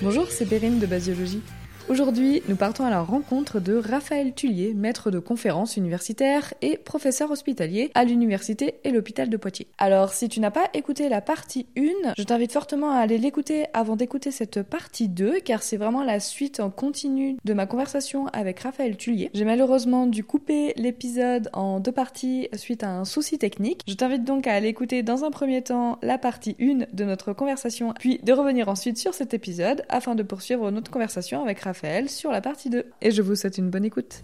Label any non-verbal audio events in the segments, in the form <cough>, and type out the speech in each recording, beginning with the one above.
Bonjour, c'est Bérine de Basiologie. Aujourd'hui, nous partons à la rencontre de Raphaël Tullier, maître de conférences universitaires et professeur hospitalier à l'université et l'hôpital de Poitiers. Alors, si tu n'as pas écouté la partie 1, je t'invite fortement à aller l'écouter avant d'écouter cette partie 2, car c'est vraiment la suite en continu de ma conversation avec Raphaël Tullier. J'ai malheureusement dû couper l'épisode en deux parties suite à un souci technique. Je t'invite donc à aller écouter dans un premier temps la partie 1 de notre conversation, puis de revenir ensuite sur cet épisode afin de poursuivre notre conversation avec Raphaël sur la partie 2. Et je vous souhaite une bonne écoute.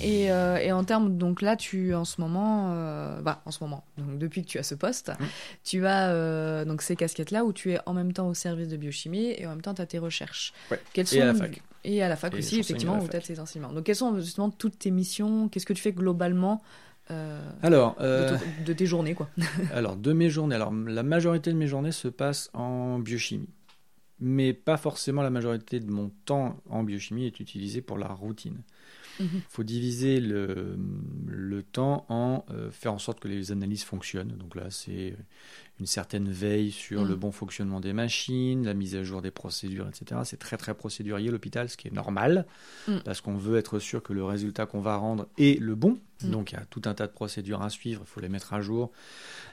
Et, euh, et, en termes, donc là, tu en ce moment, euh, bah, en ce moment, donc depuis que tu as ce poste, mmh. tu as euh, donc ces casquettes-là où tu es en même temps au service de biochimie et en même temps tu as tes recherches. Ouais. Quelles sont, et à la fac. Et à la fac Et aussi, effectivement, où tu as tes enseignements. Donc quelles sont justement toutes tes missions? Qu'est-ce que tu fais globalement alors, de, de tes journées, quoi? <laughs> alors, de mes journées, alors la majorité de mes journées se passe en biochimie. Mais pas forcément la majorité de mon temps en biochimie est utilisé pour la routine. Il Mhm. faut diviser le, le temps en euh, faire en sorte que les analyses fonctionnent. Donc là, c'est une certaine veille sur le bon fonctionnement des machines, la mise à jour des procédures, etc. C'est très très procédurier l'hôpital, ce qui est normal, Mhm. parce qu'on veut être sûr que le résultat qu'on va rendre est le bon. Mhm. Donc il y a tout un tas de procédures à suivre, il faut les mettre à jour,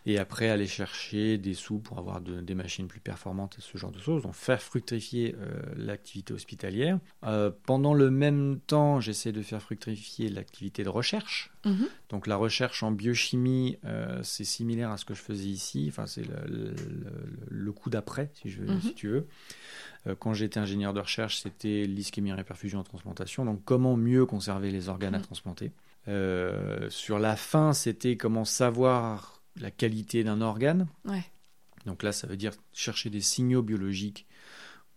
et après aller chercher des sous pour avoir de- des machines plus performantes et ce genre de choses. Donc faire fructifier euh, l'activité hospitalière. Euh, pendant le même temps, j'essaie de faire fructifier l'activité de recherche. Mhm. Donc la recherche en biochimie, euh, c'est similaire à ce que je faisais ici. Enfin, c'est le, le- le- le coup d'après, si, je Mhm. si tu veux. Euh, quand j'étais ingénieur de recherche, c'était l'ischémie réperfusion en transplantation. Donc comment mieux conserver les organes à Mhm. transplanter? Euh, sur la fin, c'était comment savoir la qualité d'un organe. Ouais. Donc là, ça veut dire chercher des signaux biologiques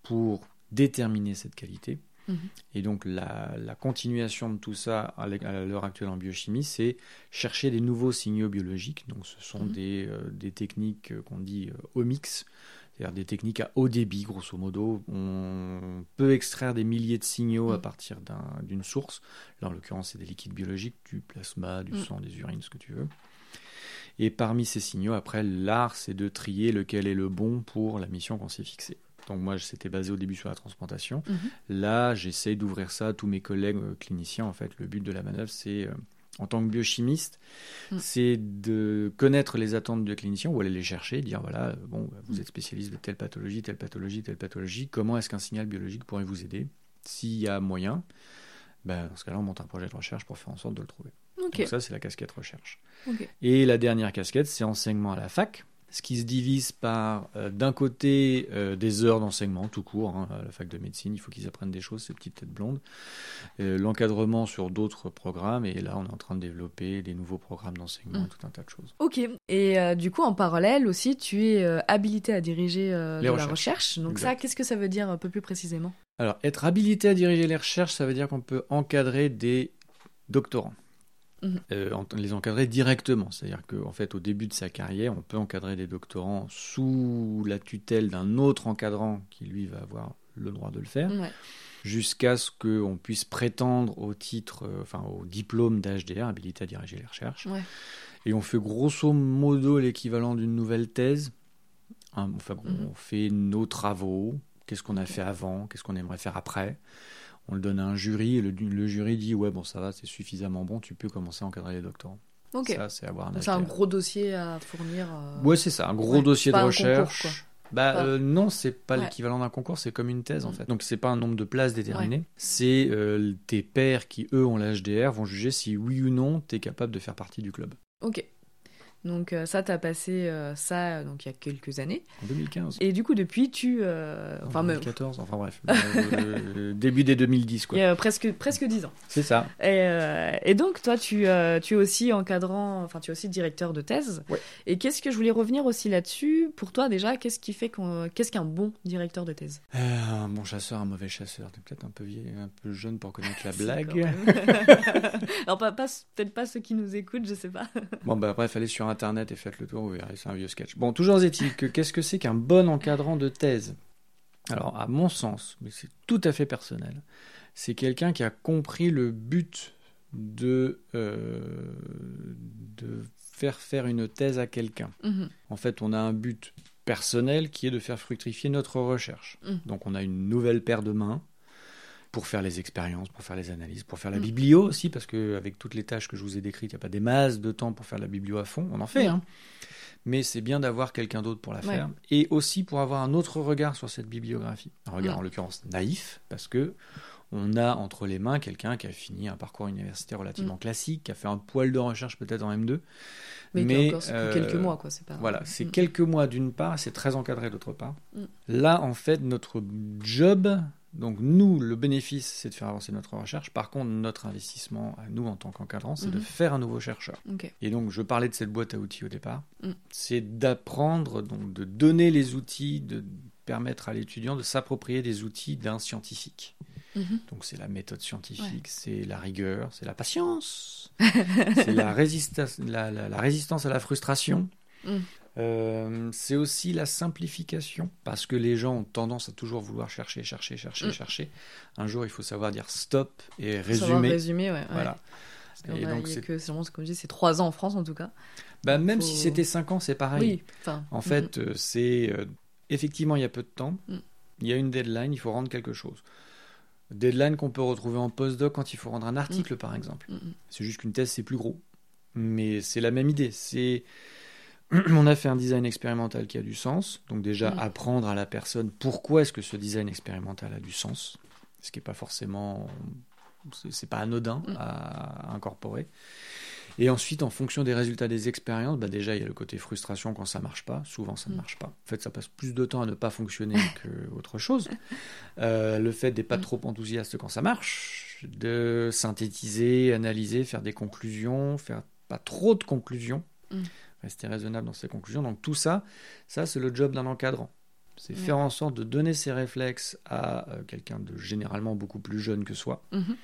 pour déterminer cette qualité. Mhm. Et donc la, la continuation de tout ça à à l'heure actuelle en biochimie, c'est chercher des nouveaux signaux biologiques. Donc ce sont Mhm. des, euh, des techniques euh, qu'on dit euh, omics, c'est-à-dire des techniques à haut débit, grosso modo. On peut extraire des milliers de signaux à Mhm. partir d'un- d'une source. Là, en l'occurrence, c'est des liquides biologiques, du plasma, du sang, des urines, ce que tu veux. Et parmi ces signaux, après, l'art, c'est de trier lequel est le bon pour la mission qu'on s'est fixée. Donc moi, c'était basé au début sur la transplantation. Mhm. Là, j'essaie d'ouvrir ça à tous mes collègues euh, cliniciens. En fait, le but de la manœuvre, c'est, euh, en tant que biochimiste, Mm. c'est de connaître les attentes de cliniciens ou aller les chercher, dire voilà, euh, bon, bah, vous Mm. êtes spécialiste de telle pathologie, telle pathologie, telle pathologie. Comment est-ce qu'un signal biologique pourrait vous aider? S'il y a moyen, ben, dans ce cas-là, on monte un projet de recherche pour faire en sorte de le trouver. Donc ça, c'est la casquette recherche. Et la dernière casquette, c'est enseignement à la fac, ce qui se divise par, euh, d'un côté, euh, des heures d'enseignement tout court. hein, à la fac de médecine, il faut qu'ils apprennent des choses, ces petites têtes blondes. Euh, L'encadrement sur d'autres programmes, et là, on est en train de développer des nouveaux programmes d'enseignement, Mm. tout un tas de choses. Ok. Et du coup, en parallèle aussi, tu es habilité à diriger Les de la recherche. Donc ça, qu'est-ce que ça veut dire un peu plus précisément? Alors, être habilité à diriger les recherches, ça veut dire qu'on peut encadrer des doctorants. Mhm. Euh, en- les encadrer directement. C'est-à-dire qu'en fait, au début de sa carrière, on peut encadrer des doctorants sous la tutelle d'un autre encadrant qui, lui, va avoir le droit de le faire, Ouais. jusqu'à ce qu'on puisse prétendre au titre, euh, enfin au diplôme d'HDR, habilité à diriger les recherches. Ouais. Et on fait grosso modo l'équivalent d'une nouvelle thèse. Hein, enfin, Mhm. On fait nos travaux, qu'est-ce qu'on a fait avant, qu'est-ce qu'on aimerait faire après? On le donne à un jury et le, le jury dit ouais bon ça va c'est suffisamment bon tu peux commencer à encadrer les doctorants. Ok. Ça c'est avoir un Donc c'est un gros dossier à fournir. euh, Ouais c'est ça un gros Ouais, dossier de un concours, recherche. quoi. bah Pas- euh, non c'est pas Ouais. l'équivalent d'un concours c'est comme une thèse en Mm. fait. Donc c'est pas un nombre de places déterminé. C'est euh, tes pairs qui eux ont l'HDR vont juger si oui ou non tu es capable de faire partie du club. Ok. Donc euh, ça, t'as passé euh, ça donc il y a quelques années. En 2015. Et du coup, depuis, tu... euh, En Enfin, même- 2014 enfin bref <laughs> début des 2010 il quoi. y a presque, presque 10 ans. C'est ça. Et, et donc, toi, tu, tu es aussi encadrant, enfin, tu es aussi directeur de thèse. Ouais. Et qu'est-ce que je voulais revenir aussi là-dessus Pour toi, déjà, qu'est-ce qui fait qu'on, qu'est-ce qu'un bon directeur de thèse? Un bon chasseur, un mauvais chasseur. T'es peut-être un peu vieille, un peu jeune pour connaître la <laughs> blague. <laughs> Alors, pas, pas- peut-être pas ceux qui nous écoutent, je sais pas. Bon, bah bref, allez sur internet et faites le tour, vous verrez, c'est un vieux sketch. Bon, toujours est-il que qu'est-ce que c'est qu'un bon encadrant de thèse? Alors, à mon sens, mais c'est tout à fait personnel, c'est quelqu'un qui a compris le but de, euh, de faire faire une thèse à quelqu'un. Mhm. En fait, on a un but personnel qui est de faire fructifier notre recherche. Mm. Donc on a une nouvelle paire de mains pour faire les expériences, pour faire les analyses, pour faire la Mm. biblio aussi, parce qu'avec toutes les tâches que je vous ai décrites, il n'y a pas des masses de temps pour faire la biblio à fond. On en fait, Mm. hein. mais c'est bien d'avoir quelqu'un d'autre pour la Ouais. faire. Et aussi pour avoir un autre regard sur cette bibliographie. Un regard Mm. en l'occurrence naïf, parce que on a entre les mains quelqu'un qui a fini un parcours universitaire relativement classique, qui a fait un poil de recherche peut-être en M2. Oui, mais, encore euh, quelques mois, quoi. C'est pas. Voilà, c'est Mm. quelques mois d'une part, c'est très encadré d'autre part. Mm. Là, en fait, notre job, donc nous, le bénéfice, c'est de faire avancer notre recherche. Par contre, notre investissement à nous en tant qu'encadrants, c'est de Mhm. faire un nouveau chercheur. Et donc, je parlais de cette boîte à outils au départ. Mm. C'est d'apprendre, donc de donner les outils, de permettre à l'étudiant de s'approprier des outils d'un scientifique. Mhm. Donc c'est la méthode scientifique, c'est la rigueur, c'est la patience, <laughs> c'est la, résistance, la, la- la résistance à la frustration. Mm. Euh, c'est aussi la simplification, parce que les gens ont tendance à toujours vouloir chercher, chercher, chercher, Mm. chercher. Un jour, il faut savoir dire stop et savoir résumer. résumer, ouais. Voilà. Et a- donc, c'est- que, comme je dis, c'est trois ans en France en tout cas. Bah, même faut- si c'était 5 ans, c'est pareil. Oui. En mhm. fait, euh, c'est euh, effectivement, il y a peu de temps, Mm. il y a une deadline, il faut rendre quelque chose. Deadline qu'on peut retrouver en postdoc quand il faut rendre un article, par exemple. C'est juste qu'une thèse, c'est plus gros. Mais c'est la même idée. C'est <clears throat> on a fait un design expérimental qui a du sens. Donc déjà, Mm. apprendre à la personne pourquoi est-ce que ce design expérimental a du sens. Ce qui n'est pas forcément... C'est pas anodin Mm. à, à incorporer. Et ensuite, en fonction des résultats des expériences, bah déjà, il y a le côté frustration quand ça marche pas. Souvent, ça ne Mm. marche pas. En fait, ça passe plus de temps à ne pas fonctionner <laughs> qu'autre chose. Euh, le fait d'être pas trop enthousiaste quand ça marche, de synthétiser, analyser, faire des conclusions, faire pas trop de conclusions. Rester raisonnable dans ses conclusions. Donc tout ça, ça c'est le job d'un encadrant. C'est Ouais. faire en sorte de donner ses réflexes à euh, quelqu'un de généralement beaucoup plus jeune que soi, Mhm.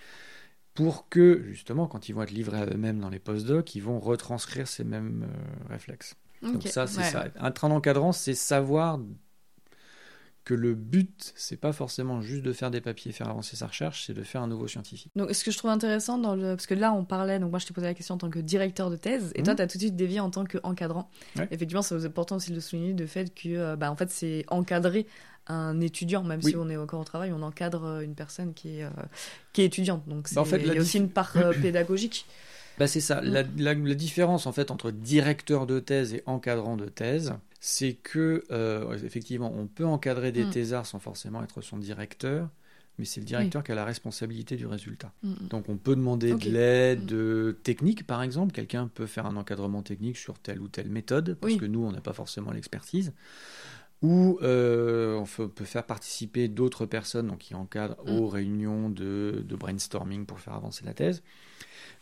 pour que justement, quand ils vont être livrés à eux-mêmes dans les postdocs, ils vont retranscrire ces mêmes euh, réflexes. Donc ça, c'est Ouais. ça. Être un encadrant, c'est savoir que le but, c'est pas forcément juste de faire des papiers et faire avancer sa recherche, c'est de faire un nouveau scientifique. Donc, ce que je trouve intéressant dans le. Parce que là, on parlait, donc moi, je t'ai posé la question en tant que directeur de thèse, et Mhm. toi, tu as tout de suite dévié en tant qu'encadrant. Ouais. Effectivement, c'est important aussi de le souligner, de fait que, euh, bah, en fait, c'est encadrer un étudiant, même Oui. si on est encore au travail, on encadre euh, une personne qui est, euh, qui est étudiante. Donc, c'est Bah, en fait, il y la a aussi une part euh, <clears throat> pédagogique. Bah c'est ça. Mm. La, la- la différence en fait entre directeur de thèse et encadrant de thèse, c'est que euh, effectivement on peut encadrer des Mm. thésards sans forcément être son directeur, mais c'est le directeur qui a la responsabilité du résultat. Mhm. Donc on peut demander de l'aide Mm. technique par exemple. Quelqu'un peut faire un encadrement technique sur telle ou telle méthode parce Oui. que nous on n'a pas forcément l'expertise. Ou euh, on peut faire participer d'autres personnes donc, qui encadrent Mm. aux réunions de, de brainstorming pour faire avancer la thèse.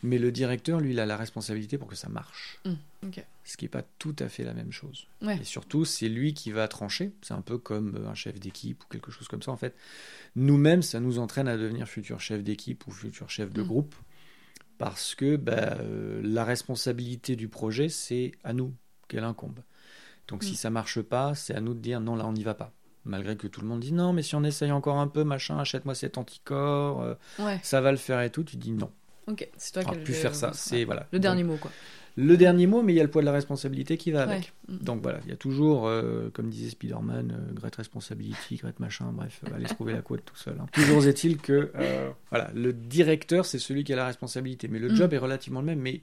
Mais le directeur, lui, il a la responsabilité pour que ça marche. Mm. Ok. Ce qui n'est pas tout à fait la même chose. Ouais. Et surtout, c'est lui qui va trancher. C'est un peu comme euh, un chef d'équipe ou quelque chose comme ça. En fait, nous-mêmes, ça nous entraîne à devenir futur chef d'équipe ou futur chef de Mm. groupe. Parce que bah, euh, la responsabilité du projet, c'est à nous qu'elle incombe. Donc si Mm. ça marche pas, c'est à nous de dire non, là, on n'y va pas. Malgré que tout le monde dit non, mais si on essaye encore un peu, machin, achète-moi cet anticorps, euh, Ouais. ça va le faire et tout, tu dis non. Ok. C'est toi qui as le- faire ça. C'est voilà. Le dernier mot, quoi. Le dernier mot, mais il y a le poids de la responsabilité qui va avec. Ouais. Mm. Donc voilà, il y a toujours, euh, comme disait Spider-Man, euh, Great Responsibility, Great Machin, bref, euh, allez se trouver la quote tout seul. hein. Toujours est-il que euh, voilà, le directeur, c'est celui qui a la responsabilité, mais le Mm. job est relativement le même. Mais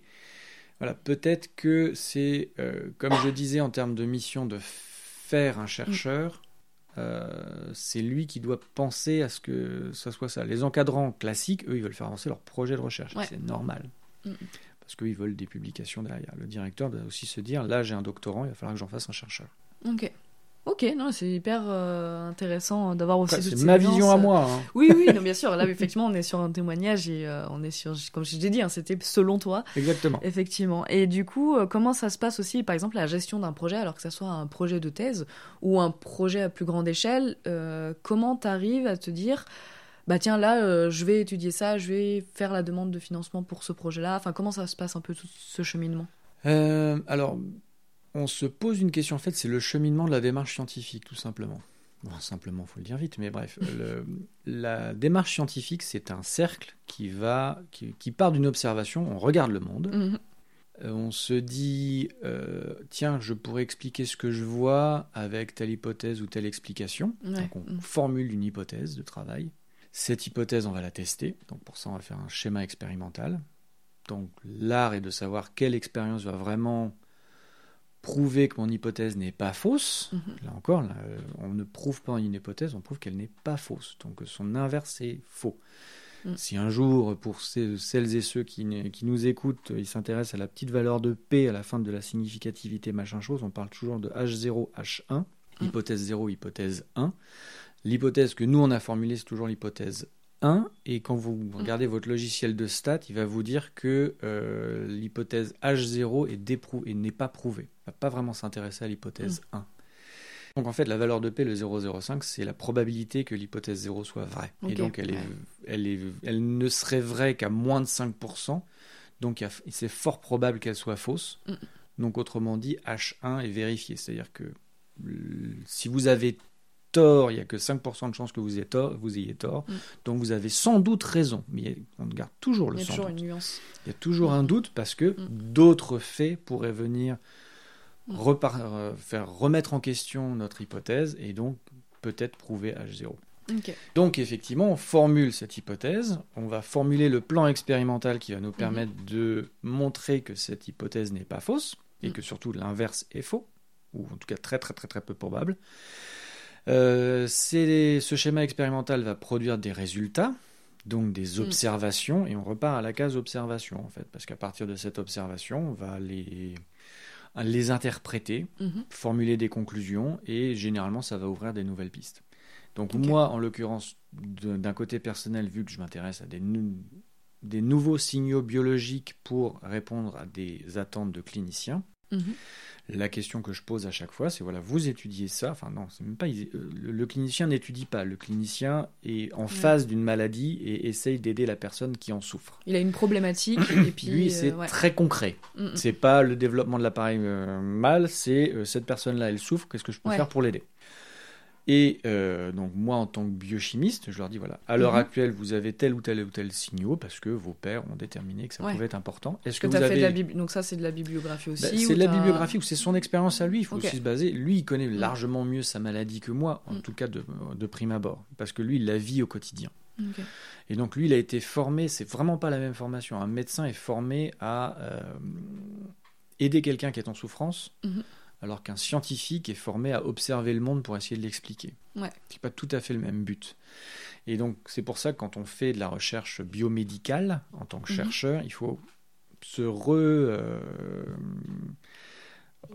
voilà, peut-être que c'est, euh, comme je disais en termes de mission, de faire un chercheur. Euh, c'est lui qui doit penser à ce que ça soit ça. Les encadrants classiques, eux, ils veulent faire avancer leur projet de recherche. Ouais. C'est normal parce qu'ils veulent des publications derrière. Le directeur doit aussi se dire, là j'ai un doctorant, il va falloir que j'en fasse un chercheur. Ok. Ok, non, c'est hyper euh, intéressant d'avoir aussi c'est ces ma vision à moi. hein. Oui, oui, <laughs> non, bien sûr. Là, effectivement, on est sur un témoignage et euh, on est sur, comme je t'ai dit, hein, c'était selon toi, Exactement. effectivement. Et du coup, euh, comment ça se passe aussi, par exemple, la gestion d'un projet, alors que ça soit un projet de thèse ou un projet à plus grande échelle, euh, comment tu arrives à te dire, bah tiens, là, je vais étudier ça, je vais faire la demande de financement pour ce projet-là. Enfin, comment ça se passe un peu tout ce cheminement? Alors, on se pose une question, en fait, c'est le cheminement de la démarche scientifique, tout simplement. Bon, simplement, faut le dire vite, mais bref, le- la démarche scientifique, c'est un cercle qui va, qui, qui part d'une observation. On regarde le monde, Mhm. euh, on se dit, euh, tiens, je pourrais expliquer ce que je vois avec telle hypothèse ou telle explication. Ouais. Donc, on Mhm. formule une hypothèse de travail. Cette hypothèse, on va la tester. Donc, pour ça, on va faire un schéma expérimental. Donc, l'art est de savoir quelle expérience va vraiment prouver que mon hypothèse n'est pas fausse. Mhm. Là encore, là, euh, on ne prouve pas une hypothèse, on prouve qu'elle n'est pas fausse. Donc, son inverse est faux. Mm. Si un jour, pour ces- celles et ceux qui nous écoutent, ils s'intéressent à la petite valeur de P à la fin de la significativité, machin chose, on parle toujours de H0, H1, Mm. hypothèse 0, hypothèse 1. L'hypothèse que nous, on a formulée, c'est toujours l'hypothèse 1. Et quand vous regardez votre logiciel de stats, il va vous dire que euh, l'hypothèse H0 est déprou- et n'est pas prouvée. Il ne va pas vraiment s'intéresser à l'hypothèse 1. Donc en fait, la valeur de P, le 0,05, c'est la probabilité que l'hypothèse 0 soit vraie. Et donc elle, est, elle, est, elle ne serait vraie qu'à moins de 5%. Donc c'est fort probable qu'elle soit fausse. Mm. Donc autrement dit, H1 est vérifié. C'est-à-dire que si vous avez tort, il n'y a que 5% de chances que vous ayez tort. Vous ayez tort. Mm. Donc vous avez sans doute raison. Mais on garde toujours le Il y a sans toujours doute. une nuance. Il y a toujours un doute parce que Mm. d'autres faits pourraient venir Mm. repar- euh, faire remettre en question notre hypothèse et donc peut-être prouver H0. Ok. Donc effectivement, on formule cette hypothèse, on va formuler le plan expérimental qui va nous permettre de montrer que cette hypothèse n'est pas fausse et que surtout l'inverse est faux, ou en tout cas très très très très peu probable. Euh, c'est- ce schéma expérimental va produire des résultats, donc des Mm. observations, et on repart à la case observation en fait, parce qu'à partir de cette observation, on va les, les interpréter, Mhm. formuler des conclusions et généralement ça va ouvrir des nouvelles pistes. Donc moi, en l'occurrence, d'un côté personnel, vu que je m'intéresse à des nouveaux signaux biologiques pour répondre à des attentes de cliniciens, Mhm. la question que je pose à chaque fois, c'est voilà, vous étudiez ça, enfin non, c'est même pas, euh, le, le clinicien n'étudie pas, le clinicien est en phase d'une maladie et essaye d'aider la personne qui en souffre. Il a une problématique <clears throat> et puis. Lui, euh, c'est ouais. très concret. Mm, mm. C'est pas le développement de l'appareil euh, mal, c'est euh, cette personne-là, elle souffre, qu'est-ce que je peux Ouais. faire pour l'aider? Et euh, donc moi, en tant que biochimiste, je leur dis voilà, à l'heure Mhm. actuelle, vous avez tel ou tel ou tel signaux parce que vos pères ont déterminé que ça Ouais. pouvait être important. Est-ce Que vous fait avez de la bibli- Donc ça, c'est de la bibliographie aussi. Bah, ou c'est de la bibliographie ou c'est son expérience à lui. Il faut Ok. aussi se baser. Lui, il connaît Mm. largement mieux sa maladie que moi, en Mm. tout cas de, de prime abord, parce que lui, il la vit au quotidien. Et donc lui, il a été formé, c'est vraiment pas la même formation. Un médecin est formé à euh, aider quelqu'un qui est en souffrance, Mhm. Alors qu'un scientifique est formé à observer le monde pour essayer de l'expliquer. Ouais. C'est pas tout à fait le même but. Et donc c'est pour ça que quand on fait de la recherche biomédicale en tant que Mhm. chercheur, il faut se re, euh,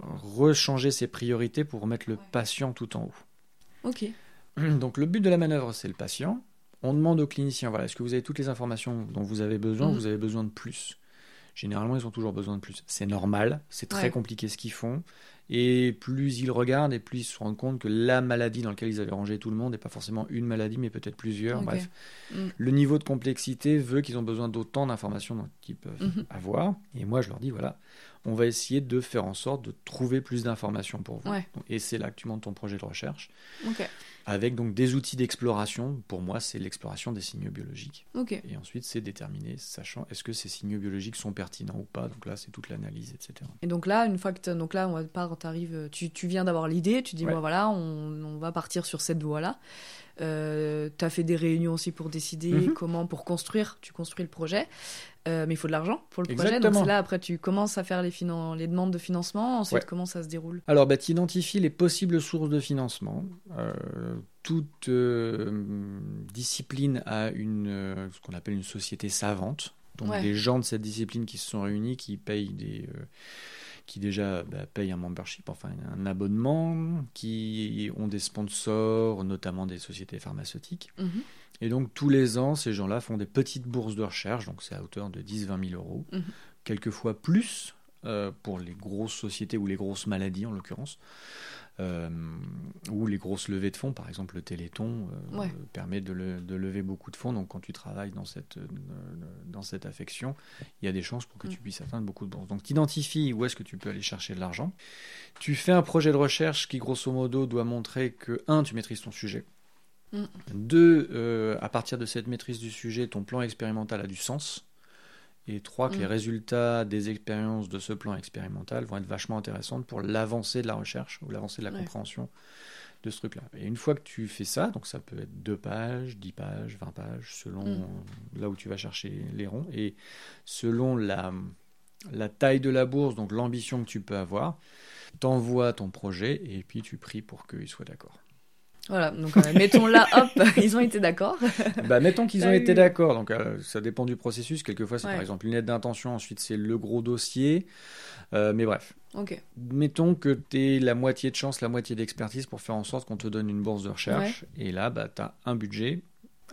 rechanger ses priorités pour remettre le patient tout en haut. Ok. <clears throat> Donc le but de la manœuvre, c'est le patient. On demande au clinicien, voilà, est-ce que vous avez toutes les informations dont vous avez besoin? Mhm. vous avez besoin de plus Généralement, ils ont toujours besoin de plus. C'est normal, c'est très Ouais. compliqué ce qu'ils font. Et plus ils regardent, et plus ils se rendent compte que la maladie dans laquelle ils avaient rangé tout le monde n'est pas forcément une maladie, mais peut-être plusieurs. Bref, Mm. le niveau de complexité veut qu'ils ont besoin d'autant d'informations dont ils peuvent Mhm. avoir. Et moi, je leur dis, voilà, on va essayer de faire en sorte de trouver plus d'informations pour vous. Ouais. Et c'est là que tu montes ton projet de recherche. Avec donc des outils d'exploration. Pour moi, c'est l'exploration des signaux biologiques. Ok. Et ensuite, c'est déterminer, sachant est-ce que ces signaux biologiques sont pertinents ou pas. Donc là, c'est toute l'analyse, etc. Et donc là, une fois que donc là, on part, tu, tu viens d'avoir l'idée, tu dis Ouais. voilà, on, on va partir sur cette voie-là. Euh, t'as fait des réunions aussi pour décider Mhm. comment, pour construire, tu construis le projet. Euh, mais il faut de l'argent pour le projet. Donc Exactement. là après tu commences à faire les, les demandes de financement. Ensuite, Ouais. comment ça se déroule? Alors, bah, tu identifies les possibles sources de financement. Euh, toute euh, discipline a une, euh, ce qu'on appelle une société savante. Donc, Ouais. des gens de cette discipline qui se sont réunis, qui payent des. Qui déjà bah, payent un membership, enfin un abonnement, qui ont des sponsors, notamment des sociétés pharmaceutiques. Mhm. Et donc tous les ans, ces gens-là font des petites bourses de recherche, donc c'est à hauteur de 10-20 000 euros, Mhm. quelquefois plus euh, pour les grosses sociétés ou les grosses maladies en l'occurrence. Euh, ou les grosses levées de fonds, par exemple le Téléthon euh, Ouais. permet de, le- de lever beaucoup de fonds. Donc quand tu travailles dans cette, euh, dans cette affection, il y a des chances pour que tu Mm. puisses atteindre beaucoup de bourses. Donc tu identifies où est-ce que tu peux aller chercher de l'argent. Tu fais un projet de recherche qui grosso modo doit montrer que, un, tu maîtrises ton sujet. Mm. Deux, euh, à partir de cette maîtrise du sujet, ton plan expérimental a du sens. Et trois, que Mm. les résultats des expériences de ce plan expérimental vont être vachement intéressantes pour l'avancée de la recherche ou l'avancée de la Ouais. compréhension de ce truc-là. Et une fois que tu fais ça, donc ça peut être 2 pages, 10 pages, 20 pages, selon Mm. là où tu vas chercher les ronds, et selon la, la taille de la bourse, donc l'ambition que tu peux avoir, t'envoies ton projet et puis tu pries pour qu'il soit d'accord. Voilà, donc euh, mettons là, hop, <laughs> ils ont été d'accord. <laughs> bah, mettons qu'ils ont Ah été d'accord, donc euh, ça dépend du processus. Quelquefois, c'est Ouais. par exemple une lettre d'intention, ensuite c'est le gros dossier. Euh, mais bref, Ok. mettons que tu aies la moitié de chance, la moitié d'expertise pour faire en sorte qu'on te donne une bourse de recherche. Et là, bah, tu as un budget,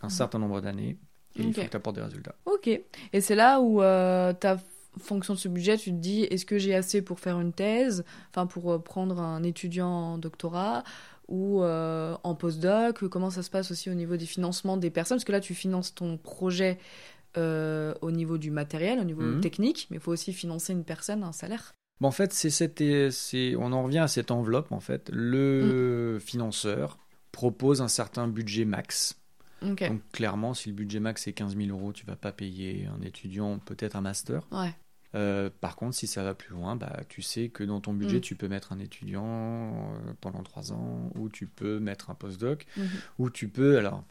un certain nombre d'années, et il faut que tu apportes des résultats. Ok. Et c'est là où euh, ta fonction de ce budget, tu te dis, est-ce que j'ai assez pour faire une thèse, enfin pour euh, prendre un étudiant en doctorat? Ou euh, en postdoc Comment ça se passe aussi au niveau des financements des personnes Parce que là, tu finances ton projet euh, au niveau du matériel, au niveau Mhm. technique, mais il faut aussi financer une personne, un salaire. Bon, en fait, c'est cette, on en revient à cette enveloppe. En fait, le financeur propose un certain budget max. Donc clairement, si le budget max est 15 000 euros, tu vas pas payer un étudiant peut-être un master. Ouais. Euh, par contre, si ça va plus loin, bah, tu sais que dans ton budget, Mm. tu peux mettre un étudiant euh, pendant 3 ans, ou tu peux mettre un postdoc, Mhm. ou tu peux, alors,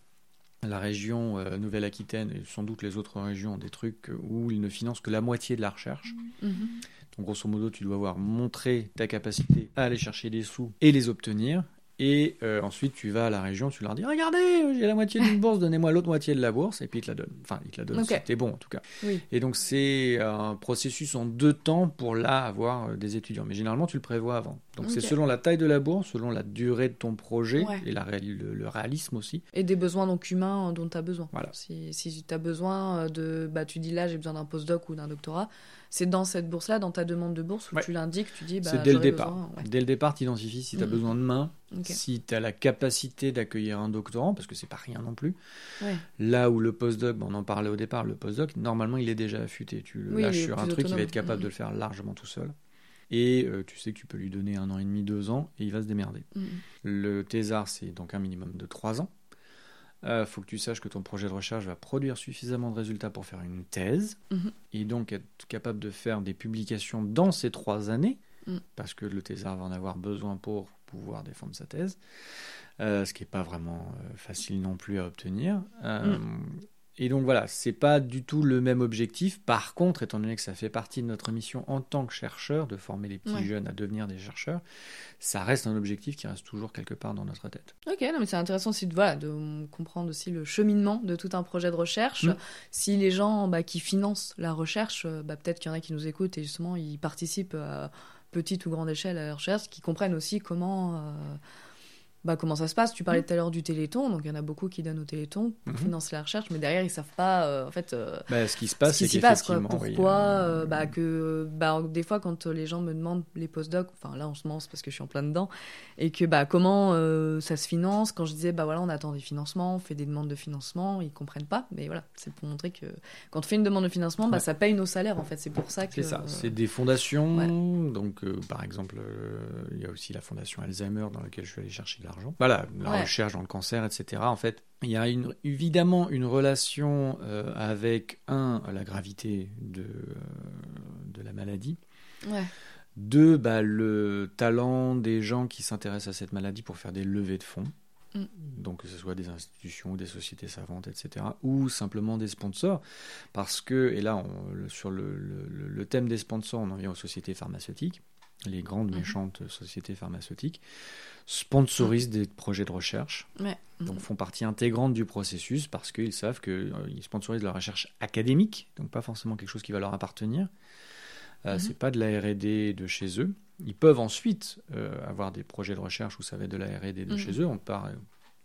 la région euh, Nouvelle-Aquitaine et sans doute les autres régions ont des trucs où ils ne financent que la moitié de la recherche. Mhm. Donc grosso modo, tu dois avoir montré ta capacité à aller chercher des sous et les obtenir. Et euh, ensuite, tu vas à la région, tu leur dis Regardez, j'ai la moitié d'une bourse, donnez-moi l'autre moitié de la bourse. Et puis ils te la donnent. Enfin, ils te la donnent, Ok. c'était bon en tout cas. Oui. Et donc, c'est un processus en deux temps pour là avoir euh, des étudiants. Mais généralement, tu le prévois avant. Donc, c'est selon la taille de la bourse, selon la durée de ton projet Ouais. et la le, le réalisme aussi. Et des besoins donc humains euh, dont tu as besoin. Voilà. Si, si tu as besoin de. Bah, tu dis là, j'ai besoin d'un postdoc ou d'un doctorat. C'est dans cette bourse-là, dans ta demande de bourse, où Ouais. tu l'indiques, tu dis. Bah, c'est dès le départ. besoin, ouais. Dès le départ, tu identifies si tu as Mhm. besoin de main, si tu as la capacité d'accueillir un doctorant, parce que c'est pas rien non plus. Ouais. Là où le postdoc, on en parlait au départ, le postdoc, normalement, il est déjà affûté. Tu le Oui, lâches sur un truc, il va être capable de le faire largement tout seul. Et euh, tu sais que tu peux lui donner un an et demi, deux ans, et il va se démerder. Mhm. Le thésard, c'est donc un minimum de trois ans. Il faut que tu saches que ton projet de recherche va produire suffisamment de résultats pour faire une thèse, Mhm. et donc être capable de faire des publications dans ces trois années, Mhm. parce que le thésard va en avoir besoin pour pouvoir défendre sa thèse, euh, ce qui n'est pas vraiment euh, facile non plus à obtenir. Euh, Et donc voilà, c'est pas du tout le même objectif. Par contre, étant donné que ça fait partie de notre mission en tant que chercheur, de former les petits Ouais. jeunes à devenir des chercheurs, ça reste un objectif qui reste toujours quelque part dans notre tête. Ok, non, mais c'est intéressant aussi de, voilà, de comprendre aussi le cheminement de tout un projet de recherche. Mm. Si les gens bah, qui financent la recherche, euh, bah, peut-être qu'il y en a qui nous écoutent et justement ils participent à petite ou grande échelle à la recherche, qui comprennent aussi comment, euh, bah, comment ça se passe? Tu parlais tout à l'heure du Téléthon, donc il y en a beaucoup qui donnent au Téléthon pour Mhm. financer la recherche, mais derrière ils savent pas, euh, en fait. euh, Bah, ce qui se passe, ce c'est quoi. qu'effectivement, Pourquoi oui, euh, bah, que, bah, Des fois, quand les gens me demandent les postdocs, enfin là en ce moment, c'est parce que je suis en plein dedans, et que bah, comment euh, ça se finance, quand je disais, bah voilà, on attend des financements, on fait des demandes de financement, ils comprennent pas, mais voilà, c'est pour montrer que quand on fait une demande de financement, bah, Ouais. ça paye nos salaires en fait, c'est pour ça que. C'est ça, euh, c'est des fondations. Donc, euh, par exemple, euh, il y a aussi la fondation Alzheimer dans laquelle je suis allé chercher de l'argent. Voilà, la Ouais. recherche dans le cancer, etc. En fait, il y a une, évidemment une relation euh, avec, un, la gravité de, euh, de la maladie. Ouais. Deux, bah, le talent des gens qui s'intéressent à cette maladie pour faire des levées de fonds. Mm. Donc que ce soit des institutions, des sociétés savantes, etc. Ou simplement des sponsors. Parce que, et là, on- sur le, le- le thème des sponsors, on en vient aux sociétés pharmaceutiques. Les grandes Mhm. méchantes sociétés pharmaceutiques sponsorisent des projets de recherche, Ouais. donc font partie intégrante du processus parce qu'ils savent qu'ils sponsorisent la recherche académique, donc pas forcément quelque chose qui va leur appartenir. Euh, Mhm. C'est pas de la R&D de chez eux. Ils peuvent ensuite euh, avoir des projets de recherche où ça va être de la R&D de Mhm. chez eux. On parle,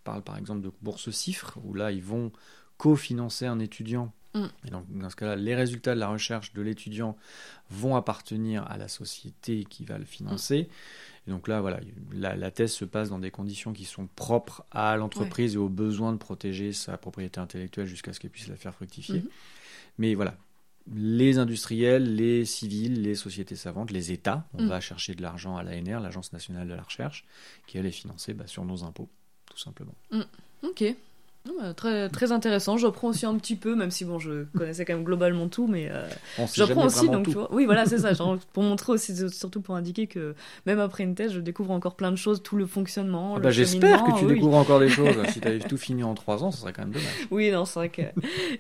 parle par exemple de bourse CIFRE où là ils vont co-financer un étudiant Mm. Et donc, dans ce cas-là, les résultats de la recherche de l'étudiant vont appartenir à la société qui va le financer. Et donc là, voilà, la, la thèse se passe dans des conditions qui sont propres à l'entreprise et au besoin de protéger sa propriété intellectuelle jusqu'à ce qu'elle puisse la faire fructifier. Mhm. Mais voilà, les industriels, les civils, les sociétés savantes, les États, on Mm. va chercher de l'argent à l'ANR, l'Agence nationale de la recherche, qui elle est financée bah, sur nos impôts, tout simplement. Ok. Très, très intéressant. J'apprends aussi un petit peu, même si bon, je connaissais quand même globalement tout, mais euh, j'apprends aussi. Donc, tout. tu vois, oui, voilà, c'est ça. genre, pour montrer aussi, surtout pour indiquer que même après une thèse, je découvre encore plein de choses, tout le fonctionnement. Ah bah, J'espère que tu oui. découvres encore des choses. <laughs> si tu avais tout fini en trois ans, ce serait quand même dommage. Oui, non, c'est vrai que.